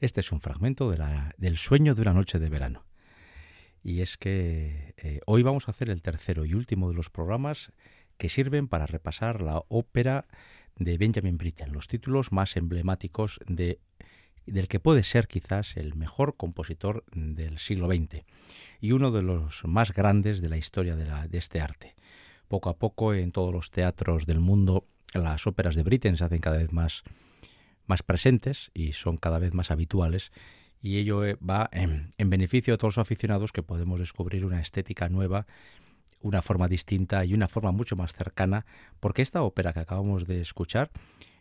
Este es un fragmento del sueño de una noche de verano. Y es que eh, hoy vamos a hacer el tercero y último de los programas que sirven para repasar la ópera de Benjamin Britten, los títulos más emblemáticos de, del que puede ser quizás el mejor compositor del siglo XX y uno de los más grandes de la historia de, la, de este arte. Poco a poco en todos los teatros del mundo las óperas de Britten se hacen cada vez más, más presentes y son cada vez más habituales y ello eh, va en, beneficio de todos los aficionados que podemos descubrir una estética nueva, una forma distinta y una forma mucho más cercana, porque esta ópera que acabamos de escuchar,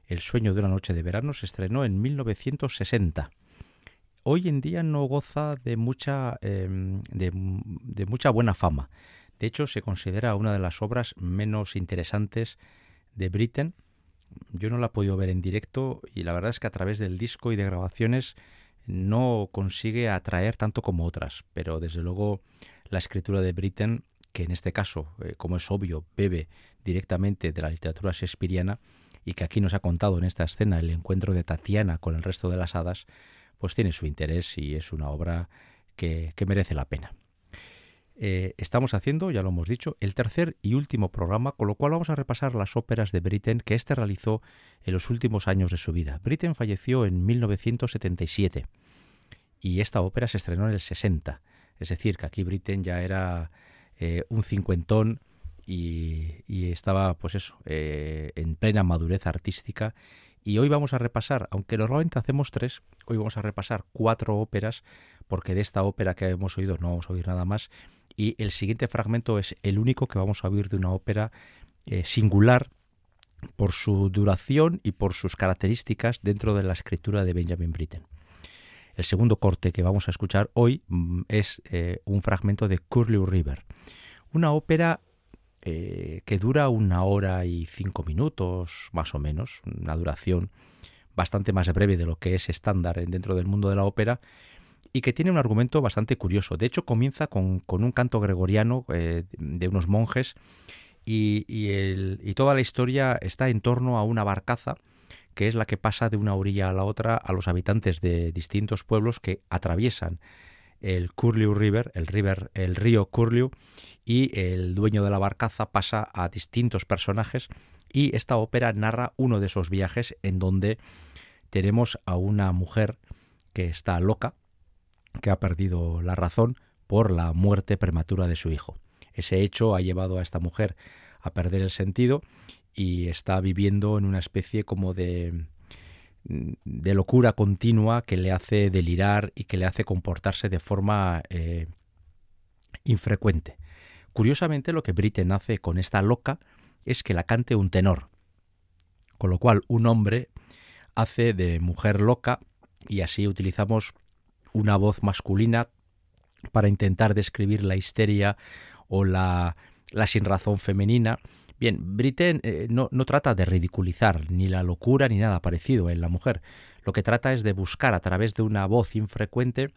El sueño de una noche de verano, se estrenó en 1960. Hoy en día no goza de mucha, em, de, de mucha buena fama. De hecho, se considera una de las obras menos interesantes de Britten. Yo no la he podido ver en directo y la verdad es que a través del disco y de grabaciones no consigue atraer tanto como otras, pero desde luego la escritura de Britten, que en este caso, eh, como es obvio, bebe directamente de la literatura shakespeariana y que aquí nos ha contado en esta escena el encuentro de Tatiana con el resto de las hadas, pues tiene su interés y es una obra que merece la pena. Eh, estamos haciendo, ya lo hemos dicho, el tercer y último programa, con lo cual vamos a repasar las óperas de Britten que éste realizó en los últimos años de su vida. Britten falleció en 1977 y esta ópera se estrenó en el 60. Es decir, que aquí Britten ya era eh, un cincuentón y, estaba, pues eso, eh, en plena madurez artística. Y hoy vamos a repasar, aunque normalmente hacemos tres, hoy vamos a repasar cuatro óperas, porque de esta ópera que hemos oído no vamos a oír nada más y el siguiente fragmento es el único que vamos a oír de una ópera eh, singular por su duración y por sus características dentro de la escritura de Benjamin Britten. El segundo corte que vamos a escuchar hoy mm, es eh, un fragmento de Curlew River, una ópera eh, que dura una hora y cinco minutos, más o menos, una duración bastante más breve de lo que es estándar dentro del mundo de la ópera, y que tiene un argumento bastante curioso. De hecho, comienza con, un canto gregoriano eh, de unos monjes y, y, toda la historia está en torno a una barcaza que es la que pasa de una orilla a la otra a los habitantes de distintos pueblos que atraviesan el Curlew River, el, river, el río Curlew, y el dueño de la barcaza pasa a distintos personajes y esta ópera narra uno de esos viajes en donde tenemos a una mujer que está loca, que ha perdido la razón por la muerte prematura de su hijo. Ese hecho ha llevado a esta mujer a perder el sentido y está viviendo en una especie como de de locura continua que le hace delirar y que le hace comportarse de forma eh, infrecuente. Curiosamente, lo que Britten hace con esta loca es que la cante un tenor, con lo cual un hombre hace de mujer loca y así utilizamos una voz masculina para intentar describir la histeria o la, la sinrazón femenina. Bien, Britten eh, no, no, trata de ridiculizar ni la locura ni nada parecido en la mujer. Lo que trata es de buscar a través de una voz infrecuente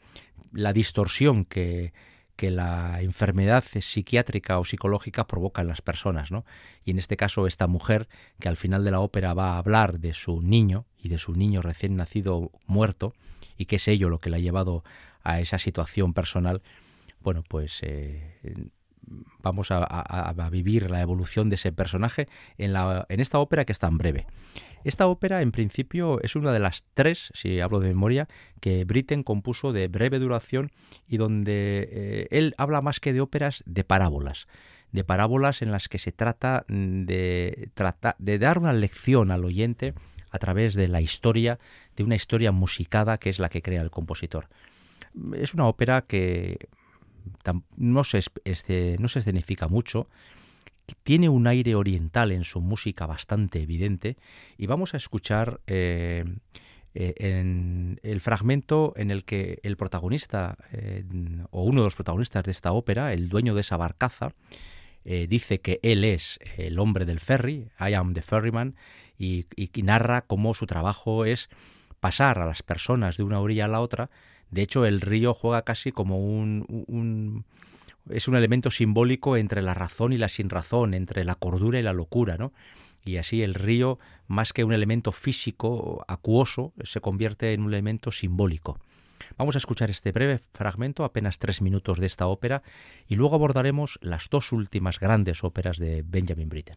la distorsión que, que la enfermedad psiquiátrica o psicológica provoca en las personas, ¿no? Y en este caso esta mujer que al final de la ópera va a hablar de su niño y de su niño recién nacido muerto, y qué es ello lo que le ha llevado a esa situación personal, bueno, pues eh, vamos a, vivir la evolución de ese personaje en, la, en esta ópera que es tan breve. Esta ópera, en principio, es una de las tres, si hablo de memoria, que Britten compuso de breve duración y donde eh, él habla más que de óperas de parábolas de parábolas en las que se trata de, trata de dar una lección al oyente a través de la historia, de una historia musicada que es la que crea el compositor. Es una ópera que no se, no se escenifica mucho, tiene un aire oriental en su música bastante evidente y vamos a escuchar eh, eh, en el fragmento en el que el protagonista eh, o uno de los protagonistas de esta ópera, el dueño de esa barcaza, dice que él es el hombre del ferry, I am the ferryman, y, narra cómo su trabajo es pasar a las personas de una orilla a la otra. De hecho, el río juega casi como un, es un elemento simbólico entre la razón y la sinrazón, entre la cordura y la locura, ¿no? y así el río, más que un elemento físico acuoso, se convierte en un elemento simbólico. Vamos a escuchar este breve fragmento, apenas tres minutos de esta ópera, y luego abordaremos las dos últimas grandes óperas de Benjamin Britten.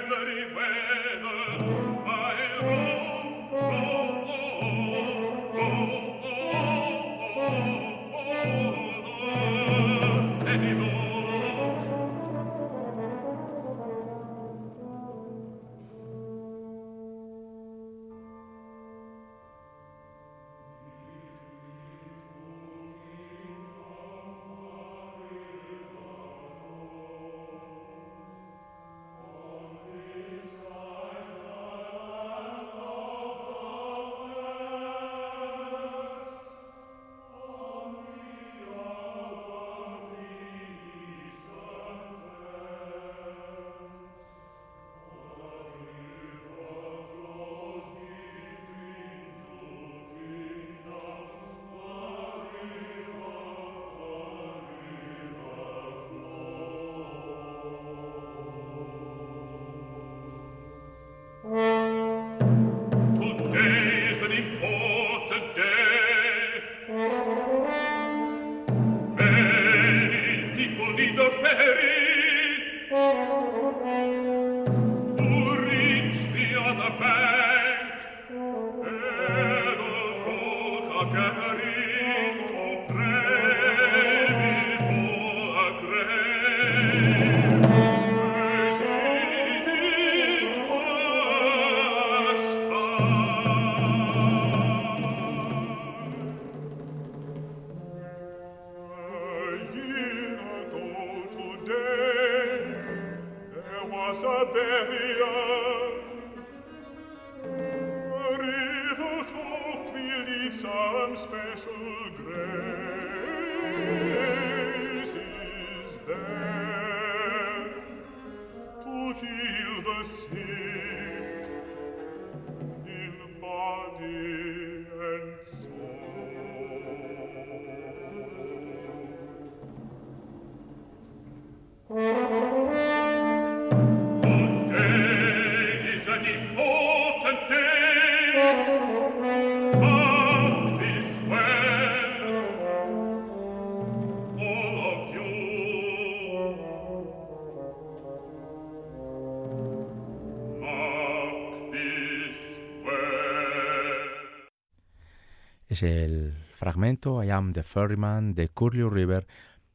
Rivus hoc mi am special grace. El fragmento I Am the Ferryman de Curlew River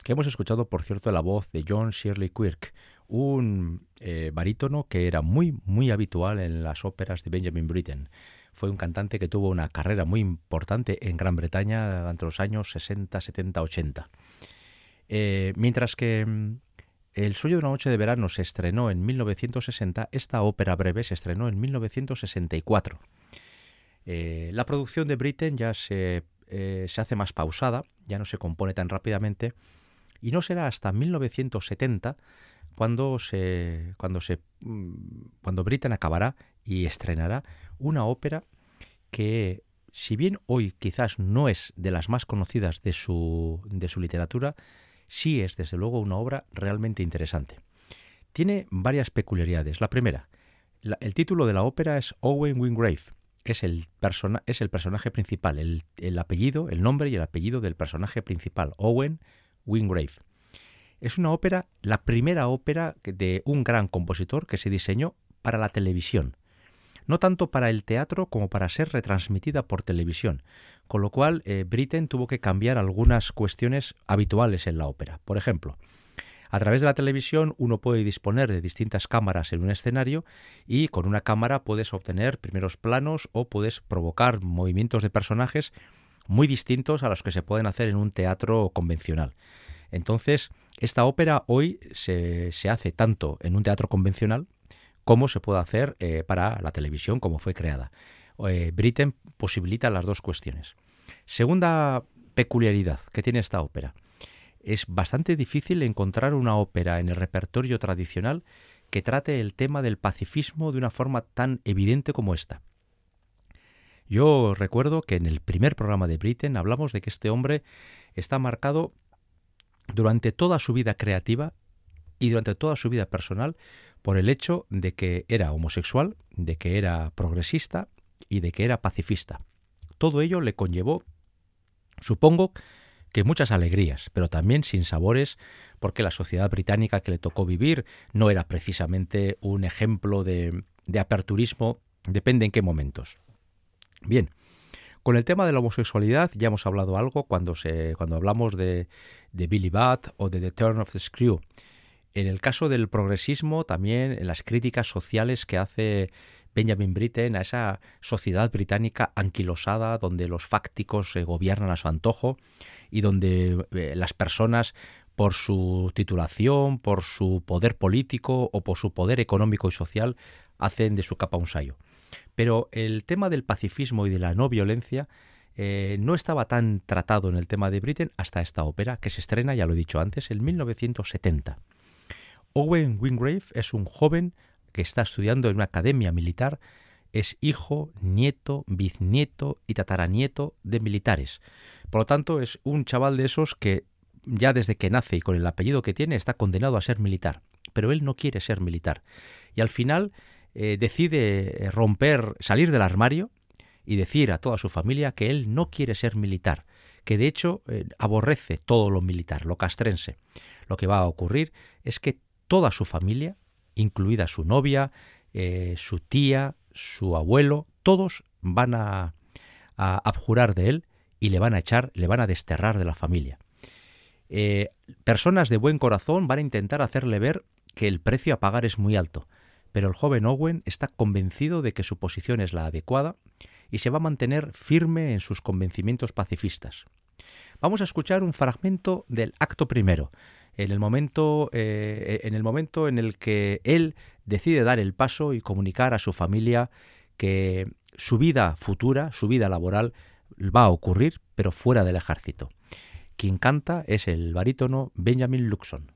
que hemos escuchado, por cierto, la voz de John Shirley Quirk, un eh, barítono que era muy, muy habitual en las óperas de Benjamin Britten. Fue un cantante que tuvo una carrera muy importante en Gran Bretaña entre los años 60, 70, 80. mientras que mm, El sueño de una noche de verano se estrenó en 1960, esta ópera breve se estrenó en 1964. Eh, la producción de Britten ya se, eh, se, hace más pausada, ya no se compone tan rápidamente, y no será hasta 1970 cuando se, cuando se, mm, cuando Britten acabará y estrenará una ópera que, si bien hoy quizás no es de las más conocidas de su, de su literatura, sí es desde luego una obra realmente interesante. Tiene varias peculiaridades. La primera, el título de la ópera es Owen Wingrave, es el, es el personaje principal, el, el, apellido, el nombre y el apellido del personaje principal, Owen Wingrave. Es una ópera, la primera ópera de un gran compositor que se diseñó para la televisión, no tanto para el teatro como para ser retransmitida por televisión, con lo cual eh, Britten tuvo que cambiar algunas cuestiones habituales en la ópera. Por ejemplo, a través de la televisión uno puede disponer de distintas cámaras en un escenario y con una cámara puedes obtener primeros planos o puedes provocar movimientos de personajes muy distintos a los que se pueden hacer en un teatro convencional. Entonces, Esta ópera hoy se, hace tanto en un teatro convencional como se puede hacer eh, para la televisión, como fue creada. Eh, posibilita las dos cuestiones. Segunda peculiaridad que tiene esta ópera. Es bastante difícil encontrar una ópera en el repertorio tradicional que trate el tema del pacifismo de una forma tan evidente como esta. Yo recuerdo que en el primer programa de Britten hablamos de que este hombre está marcado durante toda su vida creativa y durante toda su vida personal por el hecho de que era homosexual, de que era progresista y de que era pacifista. Todo ello le conllevó, supongo, que muchas alegrías, pero también sin sabores, porque la sociedad británica que le tocó vivir no era precisamente un ejemplo de, de aperturismo, depende en qué momentos. Bien, con el tema de la homosexualidad ya hemos hablado algo cuando, se, cuando hablamos de, de Billy Budd o de The Turn of the Screw. En el caso del progresismo, también en las críticas sociales que hace Benjamin Britten a esa sociedad británica anquilosada donde los fácticos se gobiernan a su antojo y donde eh, las personas por su titulación, por su poder político o por su poder económico y social hacen de su capa un sayo. Pero el tema del pacifismo y de la no violencia eh, no estaba tan tratado en el tema de Britten hasta esta ópera, que se estrena, ya lo he dicho antes, en 1970. Owen Wingrave es un joven que está estudiando en una academia militar, es hijo, nieto, bisnieto y tataranieto de militares. Por lo tanto, es un chaval de esos que ya desde que nace y con el apellido que tiene está condenado a ser militar. Pero él no quiere ser militar. Y al final eh, decide romper, salir del armario y decir a toda su familia que él no quiere ser militar, que de hecho eh, aborrece todo lo militar, lo castrense. Lo que va a ocurrir es que toda su familia, incluida su novia, eh, su tía, su abuelo, todos van a, a, abjurar de él y le van a echar, le van a desterrar de la familia. Eh, personas de buen corazón van a intentar hacerle ver que el precio a pagar es muy alto, pero el joven Owen está convencido de que su posición es la adecuada y se va a mantener firme en sus convencimientos pacifistas. Vamos a escuchar un fragmento del acto primero, en el momento, eh, en, el momento en el que él decide dar el paso y comunicar a su familia que su vida futura, su vida laboral, va a ocurrir, pero fuera del ejército. Quien canta es el barítono Benjamin Luxon.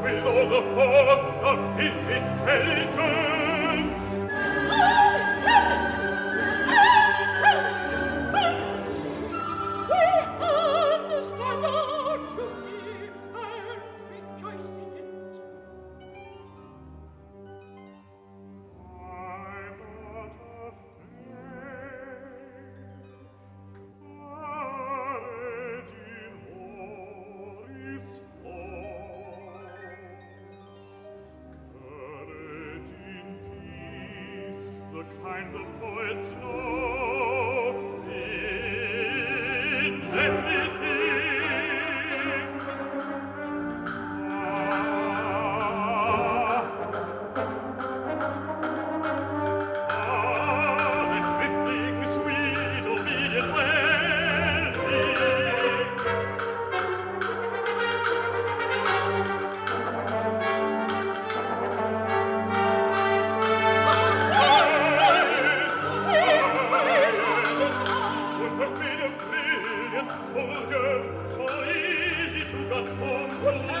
quell'uomo possa, il s'intelligente, Well,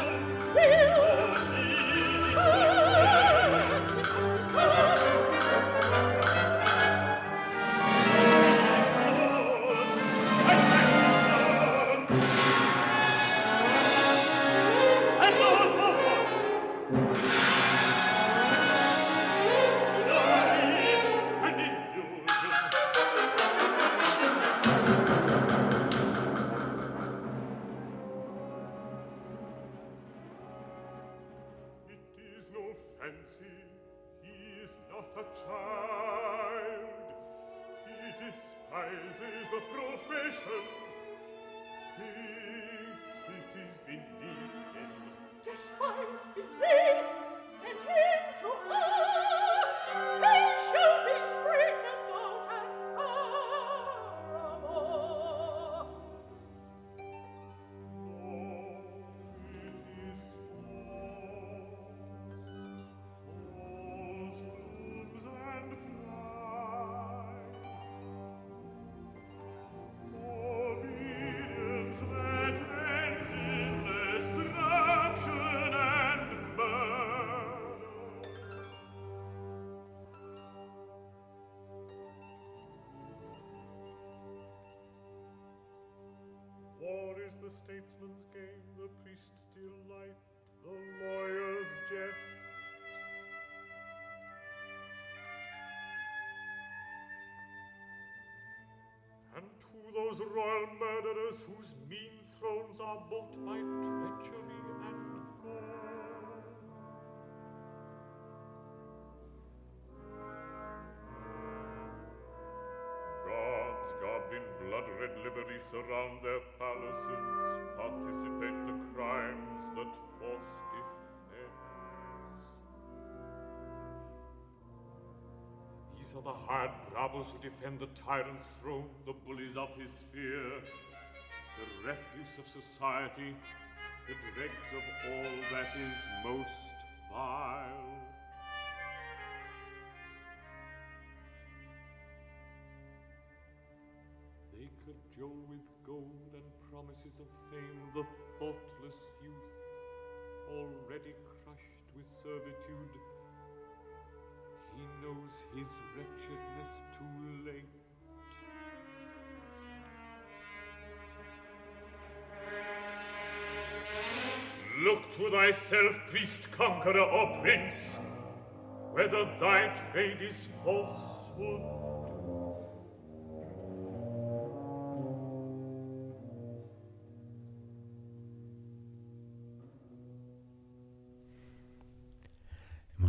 statesman's game, the priest's delight, the lawyer's jest. And to those royal murderers whose mean thrones are bought by treachery blood-red surround their palaces, participate the crimes that force defense. These are the hired bravos who defend the tyrant's throne, the bullies of his sphere, the refuse of society, the dregs of all that is most vile. Cajole with gold and promises of fame the thoughtless youth, already crushed with servitude. He knows his wretchedness too late. Look to thyself, priest, conqueror, or prince, whether thy trade is falsehood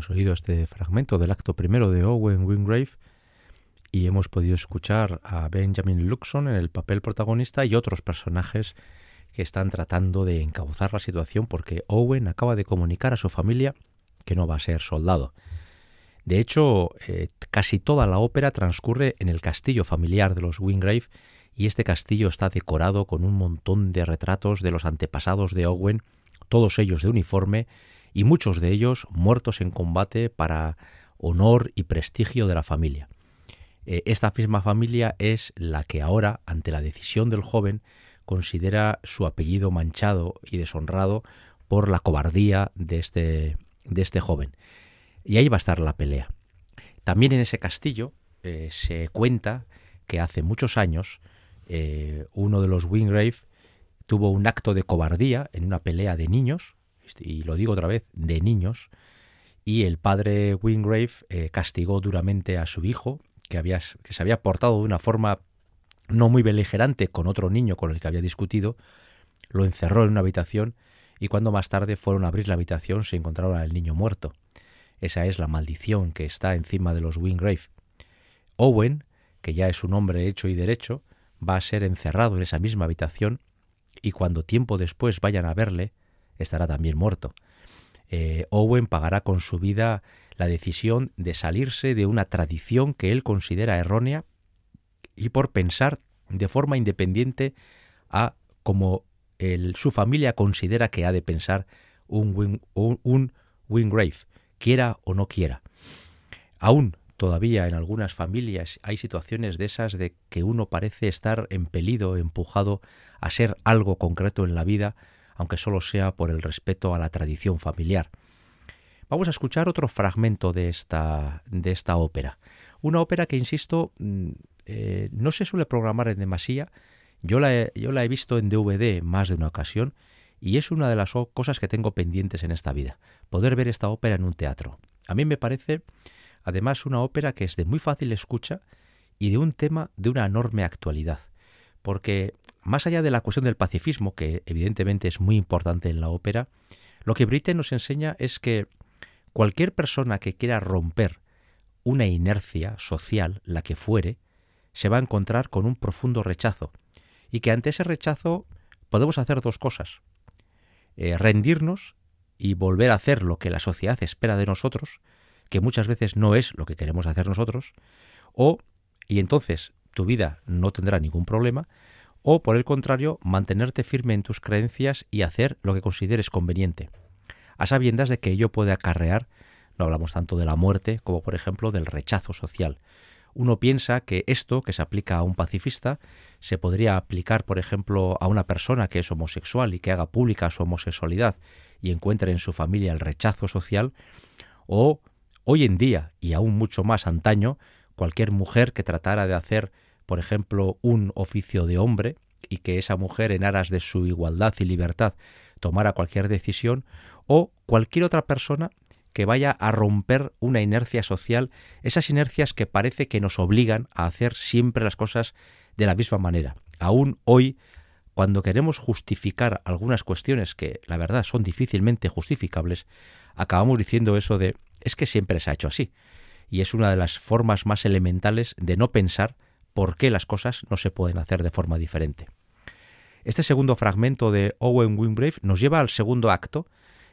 Hemos oído este fragmento del acto primero de Owen Wingrave y hemos podido escuchar a Benjamin Luxon en el papel protagonista y otros personajes que están tratando de encauzar la situación porque Owen acaba de comunicar a su familia que no va a ser soldado. De hecho, eh, casi toda la ópera transcurre en el castillo familiar de los Wingrave y este castillo está decorado con un montón de retratos de los antepasados de Owen, todos ellos de uniforme y muchos de ellos muertos en combate para honor y prestigio de la familia. Eh, esta misma familia es la que ahora, ante la decisión del joven, considera su apellido manchado y deshonrado por la cobardía de este, de este joven. Y ahí va a estar la pelea. También en ese castillo eh, se cuenta que hace muchos años eh, uno de los Wingrave tuvo un acto de cobardía en una pelea de niños, y lo digo otra vez, de niños, y el padre Wingrave eh, castigó duramente a su hijo, que, había, que se había portado de una forma no muy beligerante con otro niño con el que había discutido, lo encerró en una habitación y cuando más tarde fueron a abrir la habitación se encontraron al niño muerto. Esa es la maldición que está encima de los Wingrave. Owen, que ya es un hombre hecho y derecho, va a ser encerrado en esa misma habitación y cuando tiempo después vayan a verle, estará también muerto. Eh, Owen pagará con su vida la decisión de salirse de una tradición que él considera errónea y por pensar de forma independiente a como su familia considera que ha de pensar un, un, un Wingrave, quiera o no quiera. Aún todavía en algunas familias hay situaciones de esas de que uno parece estar empelido, empujado a ser algo concreto en la vida, aunque solo sea por el respeto a la tradición familiar. Vamos a escuchar otro fragmento de esta, de esta ópera. Una ópera que, insisto, mm, eh, no se suele programar en demasía. Yo la, he, yo la he visto en DVD más de una ocasión y es una de las cosas que tengo pendientes en esta vida, poder ver esta ópera en un teatro. A mí me parece, además, una ópera que es de muy fácil escucha y de un tema de una enorme actualidad, porque más allá de la cuestión del pacifismo, que evidentemente es muy importante en la ópera, lo que Britten nos enseña es que cualquier persona que quiera romper una inercia social, la que fuere, se va a encontrar con un profundo rechazo, y que ante ese rechazo podemos hacer dos cosas. Eh, rendirnos y volver a hacer lo que la sociedad espera de nosotros, que muchas veces no es lo que queremos hacer nosotros, o, y entonces tu vida no tendrá ningún problema, o por el contrario, mantenerte firme en tus creencias y hacer lo que consideres conveniente, a sabiendas de que ello puede acarrear, no hablamos tanto de la muerte como por ejemplo del rechazo social. Uno piensa que esto que se aplica a un pacifista se podría aplicar, por ejemplo, a una persona que es homosexual y que haga pública su homosexualidad y encuentre en su familia el rechazo social, o hoy en día, y aún mucho más antaño, cualquier mujer que tratara de hacer por ejemplo, un oficio de hombre y que esa mujer en aras de su igualdad y libertad tomara cualquier decisión o cualquier otra persona que vaya a romper una inercia social, esas inercias que parece que nos obligan a hacer siempre las cosas de la misma manera. Aún hoy, cuando queremos justificar algunas cuestiones que la verdad son difícilmente justificables, acabamos diciendo eso de es que siempre se ha hecho así. Y es una de las formas más elementales de no pensar por qué las cosas no se pueden hacer de forma diferente. Este segundo fragmento de Owen Wingrave nos lleva al segundo acto,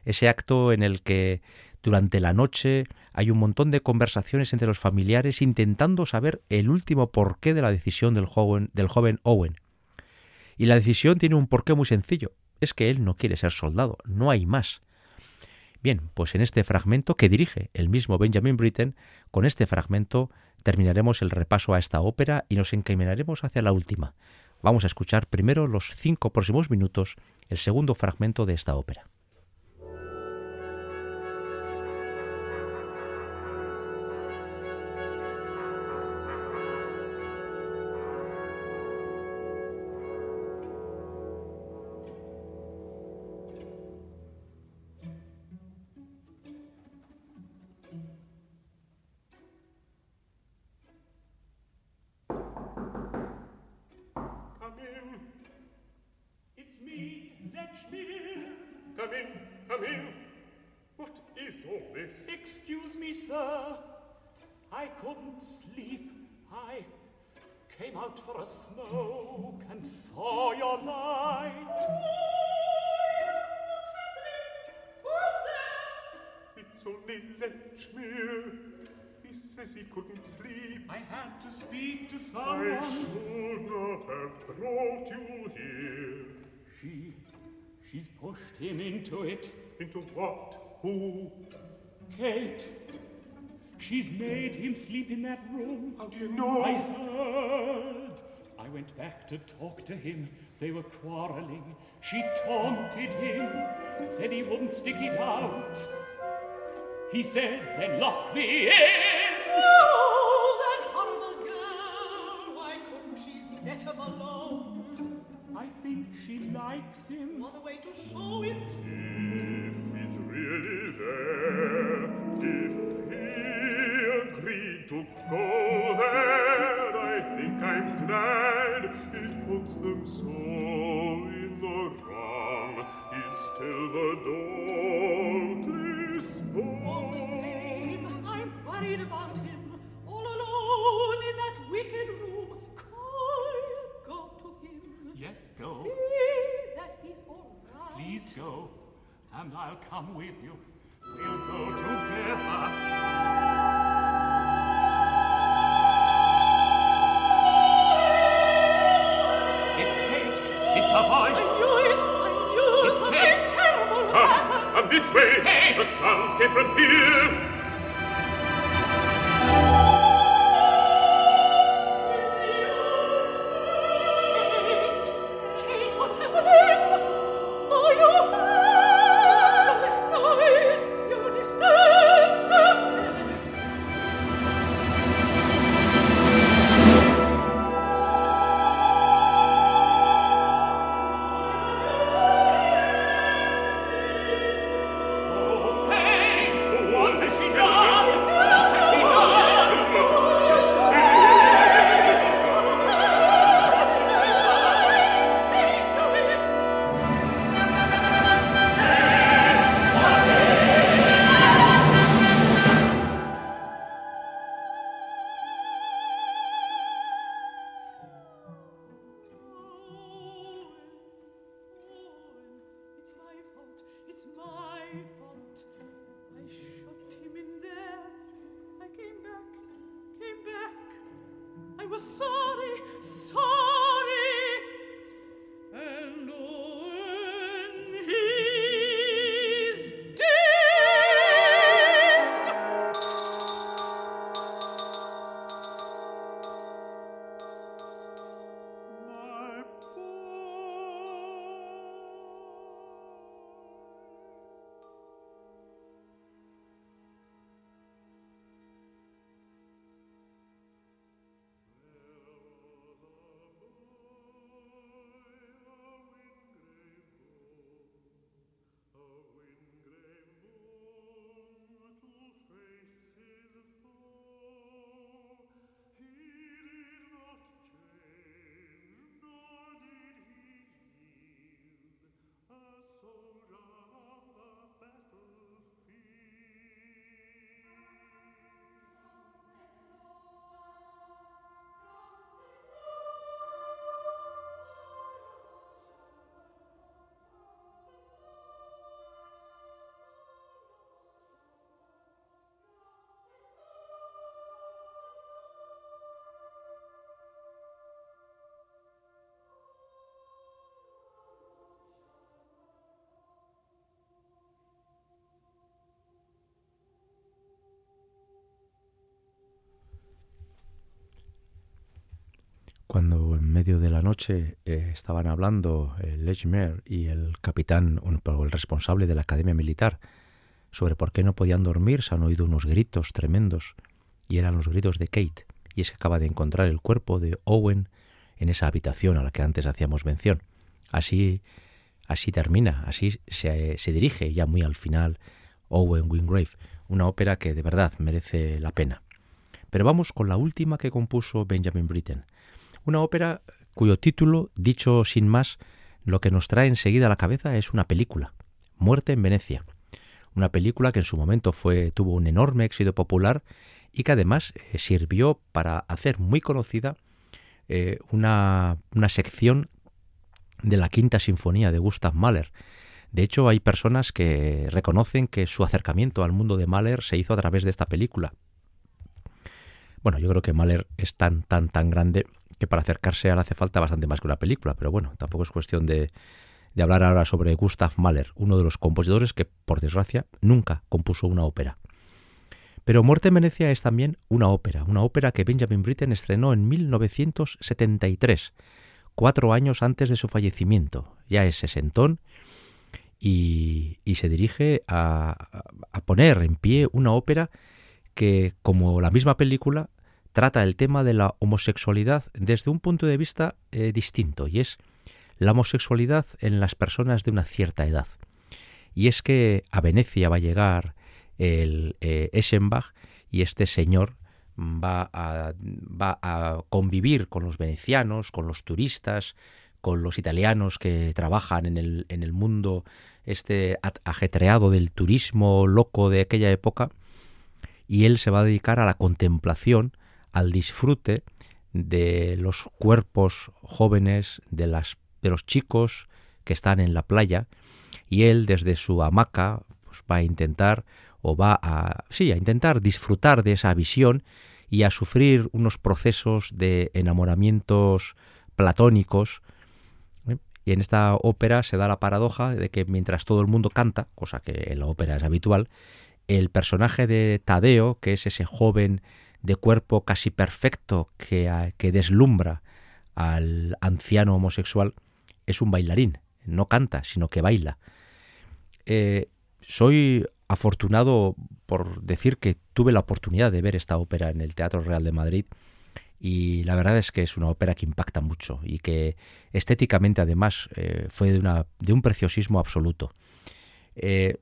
ese acto en el que durante la noche hay un montón de conversaciones entre los familiares intentando saber el último porqué de la decisión del joven, del joven Owen. Y la decisión tiene un porqué muy sencillo, es que él no quiere ser soldado, no hay más. Bien, pues en este fragmento que dirige el mismo Benjamin Britten, con este fragmento terminaremos el repaso a esta ópera y nos encaminaremos hacia la última. Vamos a escuchar primero los cinco próximos minutos, el segundo fragmento de esta ópera. smoke and saw your light. It's only Lechmere. He says he couldn't sleep. I had to speak to someone. I should not have brought you here. She, she's pushed him into it. Into what? Who? Kate. She's made him sleep in that room. How do you know? I heard. I went back to talk to him. They were quarreling. She taunted him, said he wouldn't stick it out. He said, then lock me in. Oh, that horrible girl. Why couldn't she let him alone? I think she likes him. What a way to show them so Cuando en medio de la noche eh, estaban hablando el Lechmer y el capitán, o el responsable de la academia militar, sobre por qué no podían dormir, se han oído unos gritos tremendos, y eran los gritos de Kate, y es que acaba de encontrar el cuerpo de Owen en esa habitación a la que antes hacíamos mención. Así, así termina, así se, se dirige ya muy al final Owen Wingrave, una ópera que de verdad merece la pena. Pero vamos con la última que compuso Benjamin Britten, una ópera cuyo título, dicho sin más, lo que nos trae enseguida a la cabeza es una película, Muerte en Venecia. Una película que en su momento tuvo un enorme éxito popular y que además eh, sirvió para hacer muy conocida eh, una, una sección de la Quinta Sinfonía de Gustav Mahler. De hecho, hay personas que reconocen que su acercamiento al mundo de Mahler se hizo a través de esta película. Bueno, yo creo que Mahler es tan, tan, tan grande que para acercarse a él hace falta bastante más que una película, pero bueno, tampoco es cuestión de, de hablar ahora sobre Gustav Mahler, uno de los compositores que, por desgracia, nunca compuso una ópera. Pero Muerte en Venecia es también una ópera, una ópera que Benjamin Britten estrenó en 1973, cuatro años antes de su fallecimiento. Ya es sesentón y, y se dirige a, a poner en pie una ópera que, como la misma película, trata el tema de la homosexualidad desde un punto de vista eh, distinto, y es la homosexualidad en las personas de una cierta edad. Y es que a Venecia va a llegar el eh, Eschenbach y este señor va a, va a convivir con los venecianos, con los turistas, con los italianos que trabajan en el, en el mundo este ajetreado del turismo loco de aquella época, y él se va a dedicar a la contemplación, al disfrute de los cuerpos jóvenes, de, los chicos que están en la playa, y él desde su hamaca, pues va a intentar o va a sí, a intentar disfrutar de esa visión y a sufrir unos procesos de enamoramientos platónicos. ¿eh? Y en esta ópera se da la paradoja de que mientras todo el mundo canta, cosa que en la ópera es habitual, el personaje de Tadeo, que es ese joven de cuerpo casi perfecto que, deslumbra al anciano homosexual, es un bailarín, no canta, sino que baila. Eh, soy afortunado por decir que tuve la oportunidad de ver esta ópera en el Teatro Real de Madrid y la verdad es que es una ópera que impacta mucho y que estéticamente además eh, fue de, un preciosismo absoluto. Eh,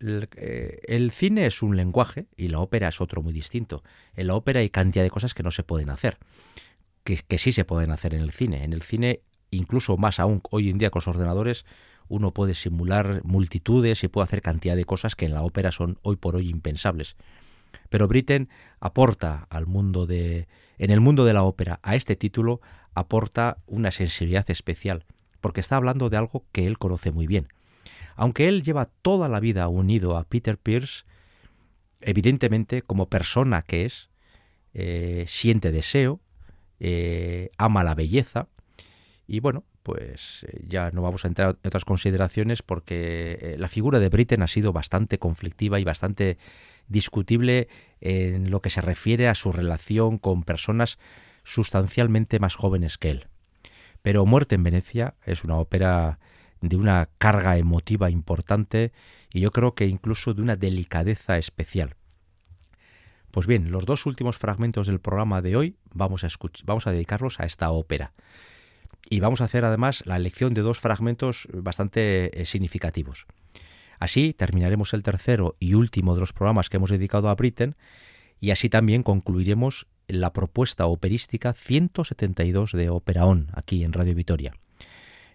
el, cine es un lenguaje y la ópera es otro muy distinto. En la ópera hay cantidad de cosas que no se pueden hacer, que, que sí se pueden hacer en el cine. En el cine, incluso más aún hoy en día con los ordenadores, uno puede simular multitudes y puede hacer cantidad de cosas que en la ópera son hoy por hoy impensables. Pero Britten aporta al mundo de en el mundo de la ópera a este título aporta una sensibilidad especial, porque está hablando de algo que él conoce muy bien. Aunque él lleva toda la vida unido a Peter Pierce, evidentemente como persona que es, eh, siente deseo, eh, ama la belleza y bueno, pues eh, ya no vamos a entrar en otras consideraciones porque la figura de Britten ha sido bastante conflictiva y bastante discutible en lo que se refiere a su relación con personas sustancialmente más jóvenes que él. Pero Muerte en Venecia es una ópera de una carga emotiva importante y yo creo que incluso de una delicadeza especial. Pues bien, los dos últimos fragmentos del programa de hoy vamos a, dedicarlos a esta ópera. Y vamos a hacer además la elección de dos fragmentos bastante eh, significativos. Así terminaremos el tercero y último de los programas que hemos dedicado a Britten y así también concluiremos la propuesta operística 172 de Operaón aquí en Radio Vitoria.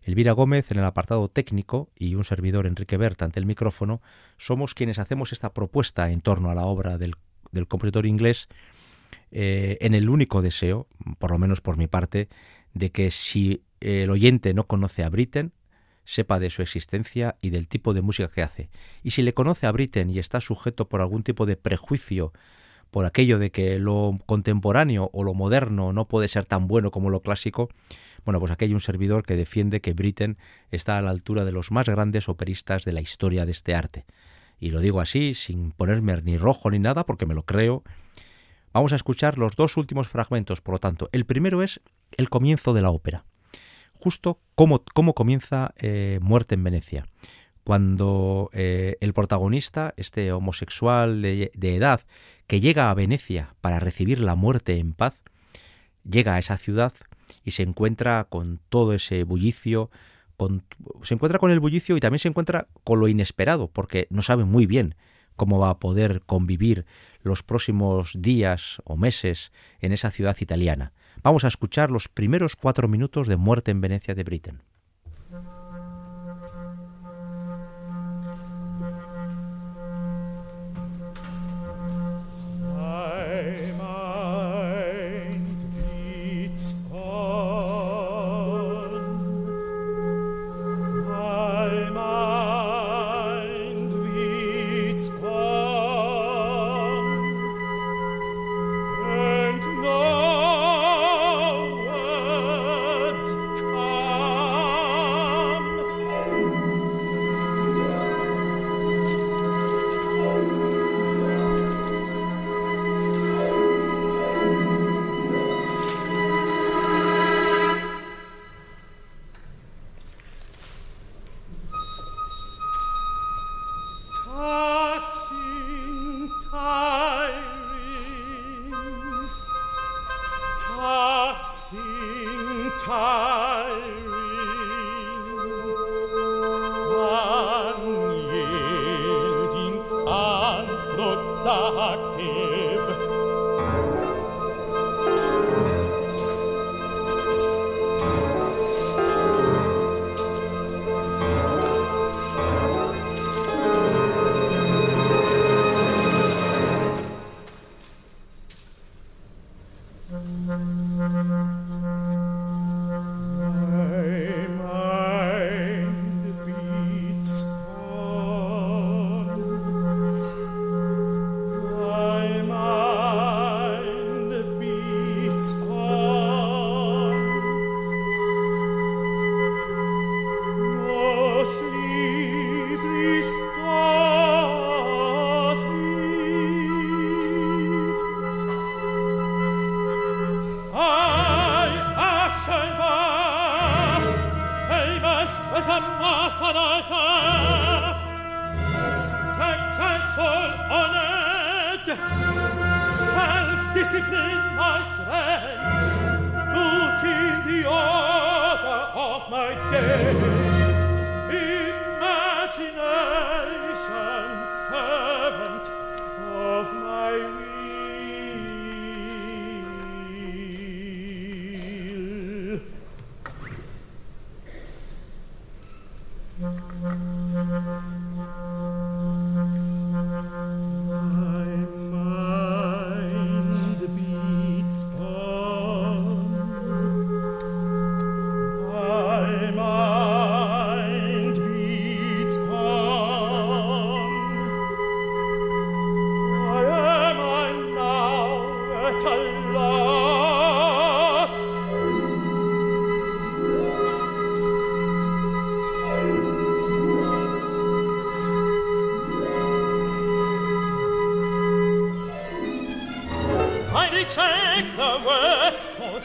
Elvira Gómez en el apartado técnico y un servidor Enrique Bert ante el micrófono somos quienes hacemos esta propuesta en torno a la obra del, compositor inglés eh, en el único deseo, por lo menos por mi parte, de que si el oyente no conoce a Britten, sepa de su existencia y del tipo de música que hace. Y si le conoce a Britten y está sujeto por algún tipo de prejuicio por aquello de que lo contemporáneo o lo moderno no puede ser tan bueno como lo clásico, bueno, pues aquí hay un servidor que defiende que Britten está a la altura de los más grandes operistas de la historia de este arte. Y lo digo así, sin ponerme ni rojo ni nada, porque me lo creo. Vamos a escuchar los dos últimos fragmentos, por lo tanto. El primero es el comienzo de la ópera. Justo cómo, cómo comienza eh, Muerte en Venecia. Cuando eh, el protagonista, este homosexual de, edad, que llega a Venecia para recibir la muerte en paz, llega a esa ciudad y se encuentra con todo ese bullicio, con, se encuentra con el bullicio y también se encuentra con lo inesperado, porque no sabe muy bien cómo va a poder convivir los próximos días o meses en esa ciudad italiana. Vamos a escuchar los primeros cuatro minutos de Muerte en Venecia de Britten.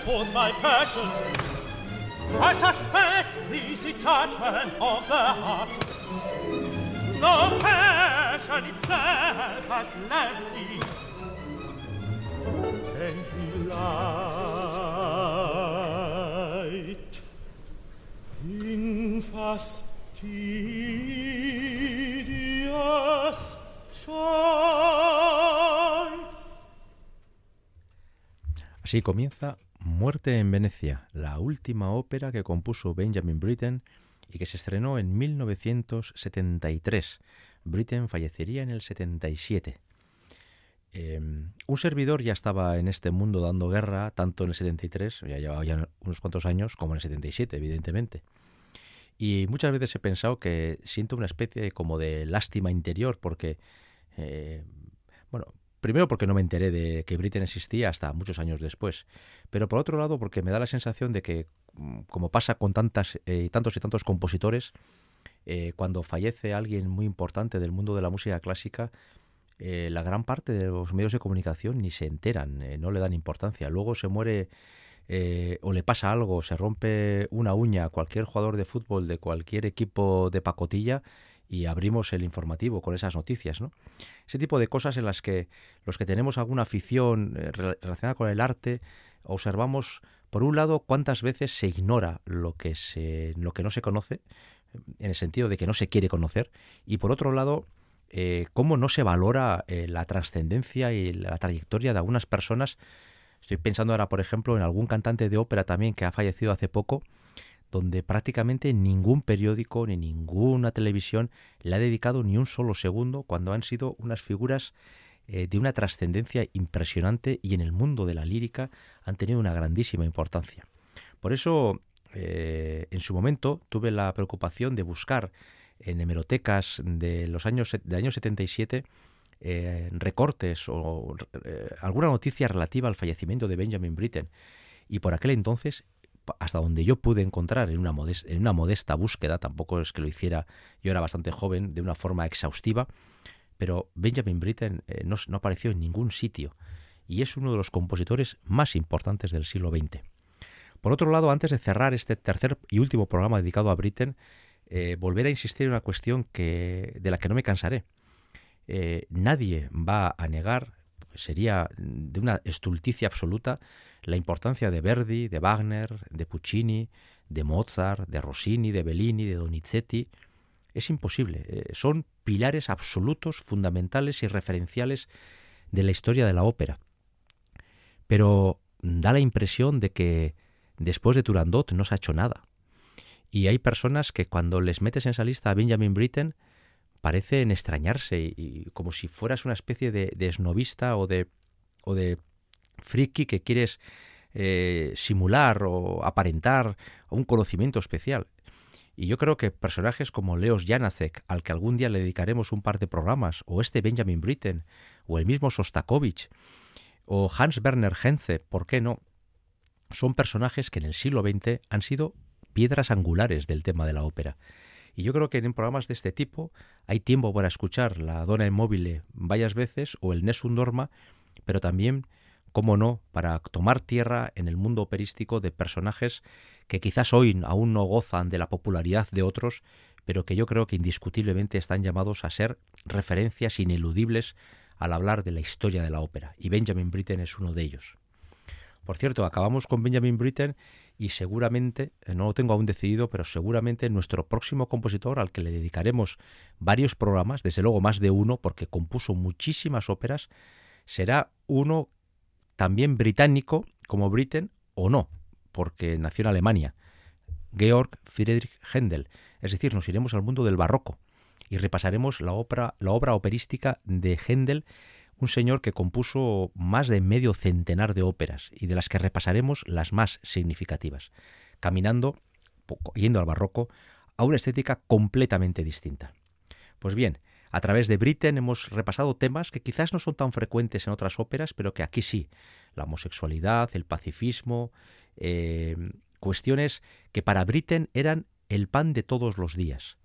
Forth my passion. I suspect the detachment of the heart. No passion itself has left me. And he light Así comienza Muerte en Venecia, la última ópera que compuso Benjamin Britten y que se estrenó en 1973. Britten fallecería en el 77. Em, un servidor ya estaba en este mundo dando guerra, tanto en el 73, ya llevaba ya unos cuantos años, como en el 77, evidentemente. Y muchas veces he pensado que siento una especie como de lástima interior, porque, eh, bueno, Primero porque no me enteré de que Britten existía hasta muchos años después, pero por otro lado porque me da la sensación de que, mm, como pasa con tantas, eh, tantos y tantos compositores, eh, cuando fallece alguien muy importante del mundo de la música clásica, eh, la gran parte de los medios de comunicación ni se enteran, no le dan importancia. Luego se muere o le pasa algo, se rompe una uña a cualquier jugador de fútbol de cualquier equipo de pacotilla y abrimos el informativo con esas noticias, ¿no? Ese tipo de cosas en las que los que tenemos alguna afición eh, relacionada con el arte observamos por un lado cuántas veces se ignora lo que se lo que no se conoce en el sentido de que no se quiere conocer y por otro lado eh, cómo no se valora eh, la trascendencia y la trayectoria de algunas personas estoy pensando ahora por ejemplo en algún cantante de ópera también que ha fallecido hace poco donde prácticamente ningún periódico ni ninguna televisión le ha dedicado ni un solo segundo cuando han sido unas figuras eh, de una trascendencia impresionante y en el mundo de la lírica han tenido una grandísima importancia. Por eso, eh, en su momento, tuve la preocupación de buscar en hemerotecas de los años, de años 77 eh, recortes o alguna noticia relativa al fallecimiento de Benjamin Britten. Y por aquel entonces hasta donde yo pude encontrar en una, modesta, en una modesta búsqueda, tampoco es que lo hiciera, yo era bastante joven, de una forma exhaustiva, pero Benjamin Britten eh, no, no, apareció en ningún sitio y es uno de los compositores más importantes del siglo XX. Por otro lado, antes de cerrar este tercer y último programa dedicado a Britten, eh, volver a insistir en una cuestión que, de la que no me cansaré. Eh, nadie va a negar, sería de una estulticia absoluta, la importancia de Verdi, de Wagner, de Puccini, de Mozart, de Rossini, de Bellini, de Donizetti. Es imposible. Eh, son pilares absolutos, fundamentales y referenciales de la historia de la ópera. Pero da la impresión de que después de Turandot no se ha hecho nada. Y hay personas que cuando les metes en esa lista a Benjamin Britten parecen extrañarse y, como si fueras una especie de, de esnovista o de, o de friki que quieres eh, simular o aparentar un conocimiento especial. Y yo creo que personajes como Leos Janacek, al que algún día le dedicaremos un par de programas, o este Benjamin Britten, o el mismo Sostakovich, o Hans Werner Henze, ¿por qué no? Son personajes que en el siglo XX han sido piedras angulares del tema de la ópera. Y yo creo que en programas de este tipo hay tiempo para escuchar la Dona Immobile varias veces o el Nessun Dorma, pero también cómo no, para tomar tierra en el mundo operístico de personajes que quizás hoy aún no gozan de la popularidad de otros, pero que yo creo que indiscutiblemente están llamados a ser referencias ineludibles al hablar de la historia de la ópera, y Benjamin Britten es uno de ellos. Por cierto, acabamos con Benjamin Britten y seguramente, eh, no lo tengo aún decidido, pero seguramente nuestro próximo compositor al que le dedicaremos varios programas, desde luego más de uno, porque compuso muchísimas óperas, será uno también británico como Britten o no, porque nació en Alemania, Georg Friedrich Händel. Es decir, nos iremos al mundo del barroco y repasaremos la obra, la obra operística de Händel, un señor que compuso más de medio centenar de óperas y de las que repasaremos las más significativas, caminando, yendo al barroco, a una estética completamente distinta. Pues bien, a través de Britten hemos repasado temas que quizás no son tan frecuentes en otras óperas, pero que aquí sí. La homosexualidad, el pacifismo, eh, cuestiones que para Britten eran el pan de todos los días.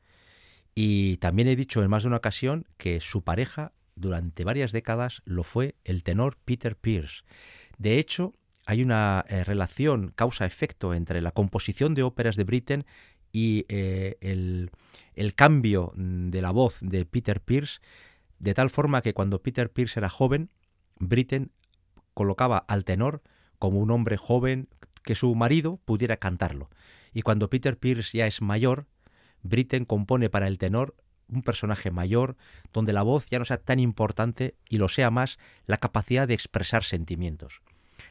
Y también he dicho en más de una ocasión que su pareja durante varias décadas lo fue el tenor Peter Pierce. De hecho, hay una eh, relación causa-efecto entre la composición de óperas de Britten y eh, el, el, cambio de la voz de Peter Pierce, de tal forma que cuando Peter Pierce era joven, Britten colocaba al tenor como un hombre joven que su marido pudiera cantarlo. Y cuando Peter Pierce ya es mayor, Britten compone para el tenor un personaje mayor, donde la voz ya no sea tan importante y lo sea más la capacidad de expresar sentimientos.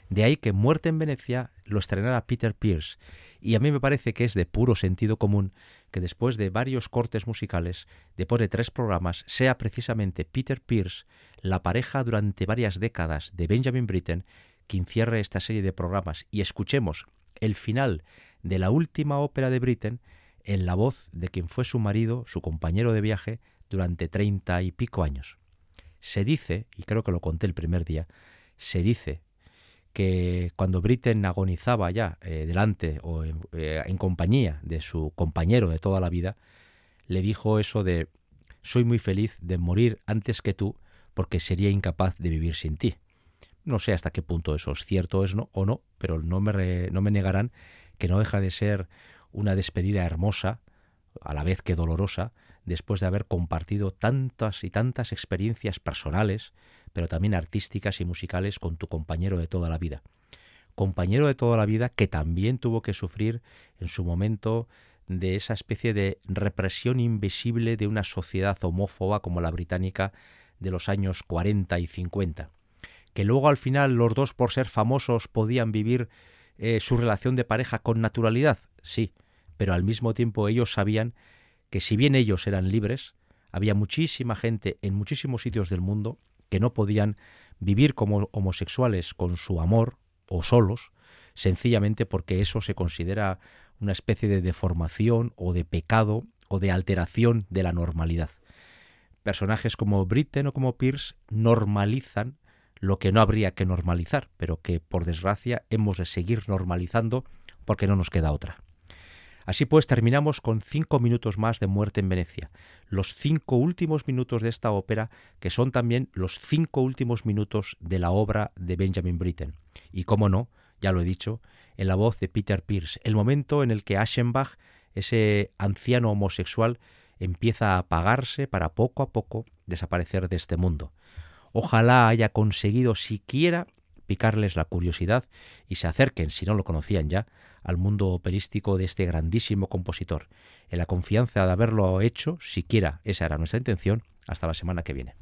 De ahí que Muerte en Venecia lo estrenara Peter Pierce, y a mí me parece que es de puro sentido común que después de varios cortes musicales, después de tres programas, sea precisamente Peter Pierce, la pareja durante varias décadas de Benjamin Britten, quien cierre esta serie de programas y escuchemos el final de la última ópera de Britten en la voz de quien fue su marido, su compañero de viaje, durante treinta y pico años. Se dice, y creo que lo conté el primer día, se dice que cuando Britten agonizaba ya eh, delante o eh, en compañía de su compañero de toda la vida, le dijo eso de soy muy feliz de morir antes que tú porque sería incapaz de vivir sin ti. No sé hasta qué punto eso es cierto es no, o no, pero no me, no me negarán que no deja de ser una despedida hermosa, a la vez que dolorosa, después de haber compartido tantas y tantas experiencias personales, pero también artísticas y musicales con tu compañero de toda la vida. Compañero de toda la vida que también tuvo que sufrir en su momento de esa especie de represión invisible de una sociedad homófoba como la británica de los años 40 y 50. Que luego al final los dos por ser famosos podían vivir eh, su relación de pareja con naturalidad, sí, pero al mismo tiempo ellos sabían que si bien ellos eran libres, había muchísima gente en muchísimos sitios del mundo que no podían vivir como homosexuales con su amor o solos, sencillamente porque eso se considera una especie de deformación o de pecado o de alteración de la normalidad. Personajes como Britten o como Pierce normalizan lo que no habría que normalizar, pero que por desgracia hemos de seguir normalizando porque no nos queda otra. Así pues, terminamos con cinco minutos más de muerte en Venecia, los cinco últimos minutos de esta ópera, que son también los cinco últimos minutos de la obra de Benjamin Britten. Y cómo no, ya lo he dicho, en la voz de Peter Pierce, el momento en el que Aschenbach, ese anciano homosexual, empieza a apagarse para poco a poco desaparecer de este mundo. Ojalá haya conseguido siquiera picarles la curiosidad y se acerquen, si no lo conocían ya, al mundo operístico de este grandísimo compositor. En la confianza de haberlo hecho, siquiera esa era nuestra intención, hasta la semana que viene.